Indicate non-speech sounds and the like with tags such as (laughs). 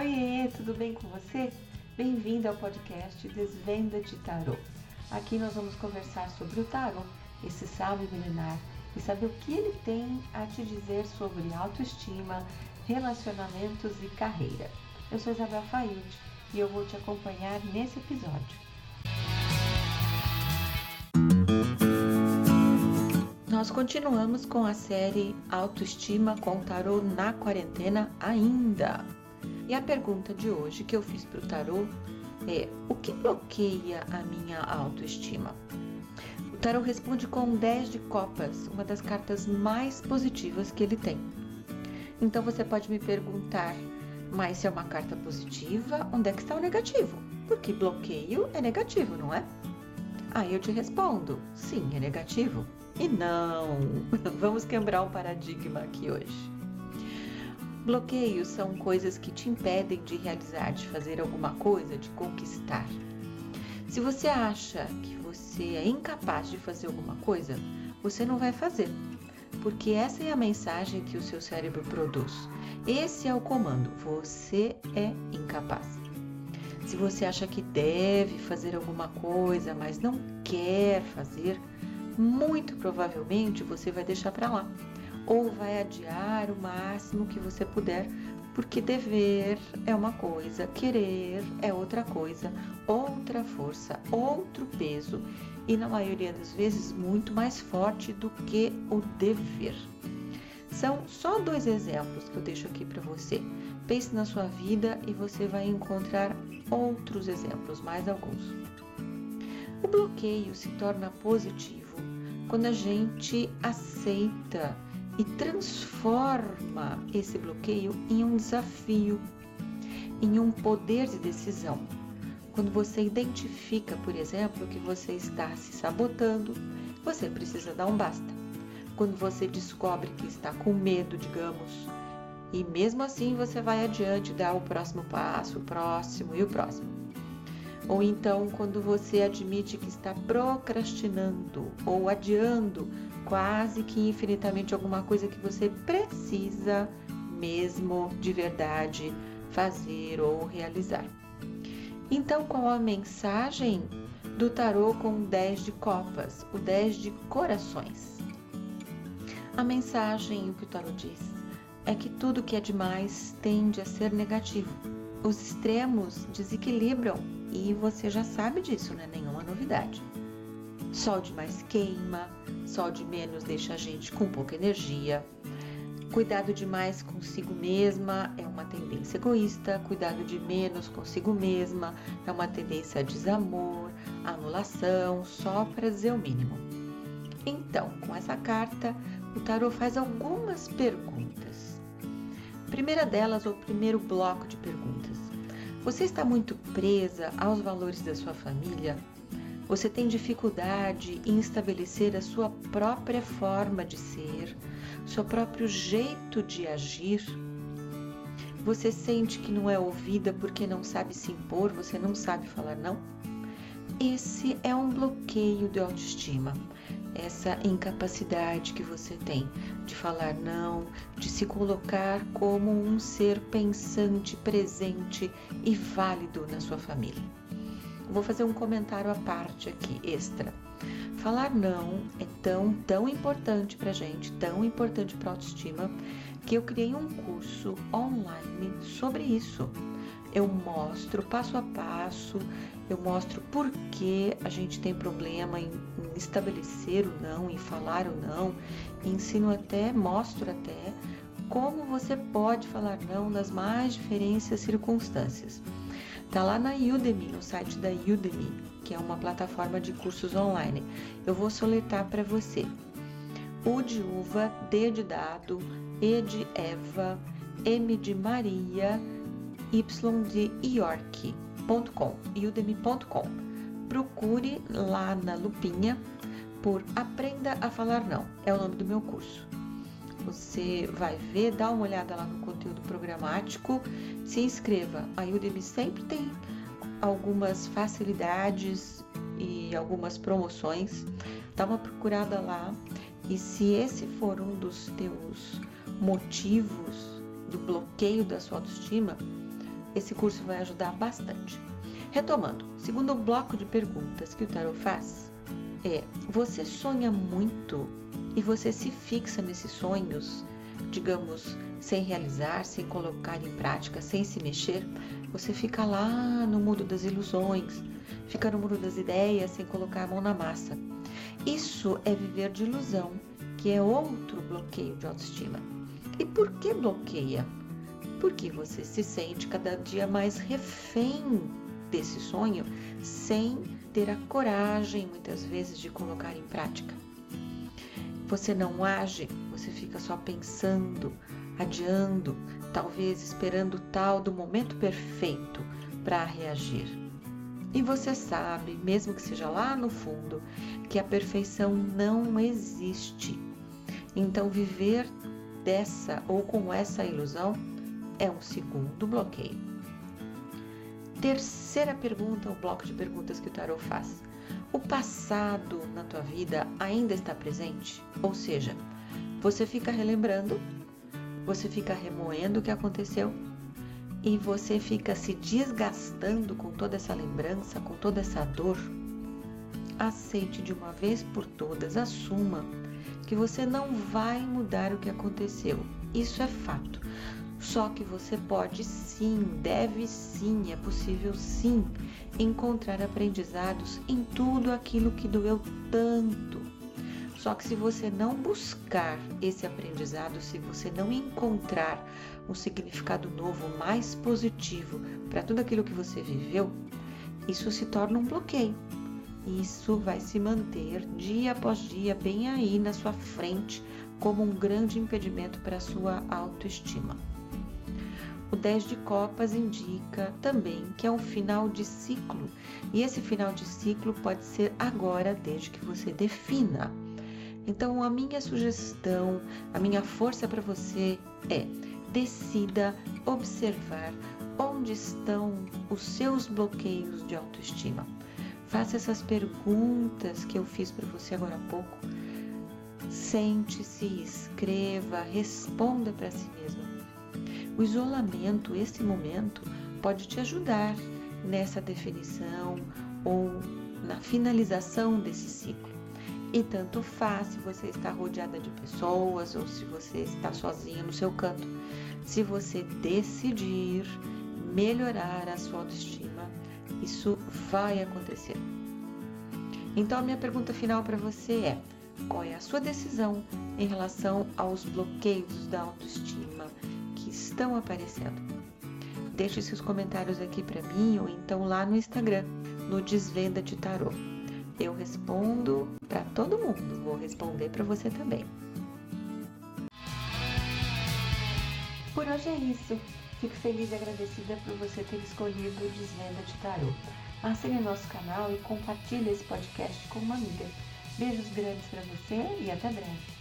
Oiê, tudo bem com você? Bem-vindo ao podcast Desvenda de Tarô. Aqui nós vamos conversar sobre o tarô, esse sábio milenar, e saber o que ele tem a te dizer sobre autoestima, relacionamentos e carreira. Eu sou Isabel Faiute e eu vou te acompanhar nesse episódio. Nós continuamos com a série Autoestima com Tarô na Quarentena ainda. E a pergunta de hoje que eu fiz para o tarô é: o que bloqueia a minha autoestima? O tarô responde com 10 de copas, uma das cartas mais positivas que ele tem. Então você pode me perguntar, mas se é uma carta positiva, onde é que está o negativo? Porque bloqueio é negativo, não é? Aí eu te respondo: sim, é negativo. E não! (laughs) Vamos quebrar um paradigma aqui hoje. Bloqueios são coisas que te impedem de realizar, de fazer alguma coisa, de conquistar. Se você acha que você é incapaz de fazer alguma coisa, você não vai fazer, porque essa é a mensagem que o seu cérebro produz. Esse é o comando: você é incapaz. Se você acha que deve fazer alguma coisa, mas não quer fazer, muito provavelmente você vai deixar para lá ou vai adiar o máximo que você puder, porque dever é uma coisa, querer é outra coisa, outra força, outro peso e na maioria das vezes muito mais forte do que o dever. São só dois exemplos que eu deixo aqui para você. Pense na sua vida e você vai encontrar outros exemplos, mais alguns. O bloqueio se torna positivo quando a gente aceita e transforma esse bloqueio em um desafio, em um poder de decisão. Quando você identifica, por exemplo, que você está se sabotando, você precisa dar um basta. Quando você descobre que está com medo, digamos, e mesmo assim você vai adiante, dá o próximo passo, o próximo e o próximo. Ou então, quando você admite que está procrastinando ou adiando quase que infinitamente alguma coisa que você precisa mesmo de verdade fazer ou realizar. Então, qual a mensagem do tarô com 10 de copas, o 10 de corações? A mensagem, o que o tarô diz, é que tudo que é demais tende a ser negativo. Os extremos desequilibram e você já sabe disso, não é nenhuma novidade. Sol demais queima, sol de menos deixa a gente com pouca energia. Cuidado demais consigo mesma é uma tendência egoísta, cuidado de menos consigo mesma é uma tendência a desamor, anulação, só para dizer o mínimo. Então, com essa carta, o tarot faz algumas perguntas. Primeira delas, ou primeiro bloco de perguntas. Você está muito presa aos valores da sua família? Você tem dificuldade em estabelecer a sua própria forma de ser, seu próprio jeito de agir? Você sente que não é ouvida porque não sabe se impor, você não sabe falar não? Esse é um bloqueio de autoestima, essa incapacidade que você tem de falar não, de se colocar como um ser pensante, presente e válido na sua família. Vou fazer um comentário à parte aqui, extra. Falar não é tão, tão importante pra gente, tão importante pra autoestima, que eu criei um curso online sobre isso. Eu mostro passo a passo, eu mostro por que a gente tem problema em, em estabelecer o não, em falar o não, ensino até, mostro até como você pode falar não nas mais diferentes circunstâncias. Tá lá na Udemy, no site da Udemy, que é uma plataforma de cursos online. Eu vou soletar para você. U de uva, D de dado, E de Eva, M de Maria, de York.com, udemy.com. Procure lá na lupinha por Aprenda a Falar Não. É o nome do meu curso. Você vai ver, dá uma olhada lá no conteúdo programático, se inscreva. A Udemy sempre tem algumas facilidades e algumas promoções. Dá uma procurada lá e se esse for um dos teus motivos do bloqueio da sua autoestima, esse curso vai ajudar bastante. Retomando, segundo o bloco de perguntas que o tarot faz, é: você sonha muito e você se fixa nesses sonhos, digamos, sem realizar, sem colocar em prática, sem se mexer, você fica lá no mundo das ilusões, fica no mundo das ideias sem colocar a mão na massa. Isso é viver de ilusão, que é outro bloqueio de autoestima. E por que bloqueia? Porque você se sente cada dia mais refém desse sonho sem ter a coragem, muitas vezes, de colocar em prática. Você não age, você fica só pensando, adiando, talvez esperando tal do momento perfeito para reagir. E você sabe, mesmo que seja lá no fundo, que a perfeição não existe. Então, viver dessa ou com essa ilusão é um segundo bloqueio. Terceira pergunta, o bloco de perguntas que o tarot faz. O passado na tua vida ainda está presente? Ou seja, você fica relembrando você fica remoendo o que aconteceu e você fica se desgastando com toda essa lembrança, com toda essa dor. Aceite de uma vez por todas, assuma que você não vai mudar o que aconteceu. Isso é fato. Só que você pode sim, deve sim, é possível sim encontrar aprendizados em tudo aquilo que doeu tanto só que se você não buscar esse aprendizado, se você não encontrar um significado novo, mais positivo para tudo aquilo que você viveu, isso se torna um bloqueio. Isso vai se manter dia após dia bem aí na sua frente como um grande impedimento para a sua autoestima. O 10 de copas indica também que é um final de ciclo, e esse final de ciclo pode ser agora, desde que você defina. Então, a minha sugestão, a minha força para você é decida observar onde estão os seus bloqueios de autoestima. Faça essas perguntas que eu fiz para você agora há pouco. Sente-se, escreva, responda para si mesmo. O isolamento, esse momento, pode te ajudar nessa definição ou na finalização desse ciclo. E tanto faz se você está rodeada de pessoas ou se você está sozinha no seu canto. Se você decidir melhorar a sua autoestima, isso vai acontecer. Então, a minha pergunta final para você é: qual é a sua decisão em relação aos bloqueios da autoestima estão aparecendo? Deixe seus comentários aqui para mim ou então lá no Instagram, no Desvenda de Tarot. Eu respondo para todo mundo, vou responder para você também. Por hoje é isso. Fico feliz e agradecida por você ter escolhido o Desvenda de Tarot. Assine nosso canal e compartilhe esse podcast com uma amiga. Beijos grandes para você e até breve.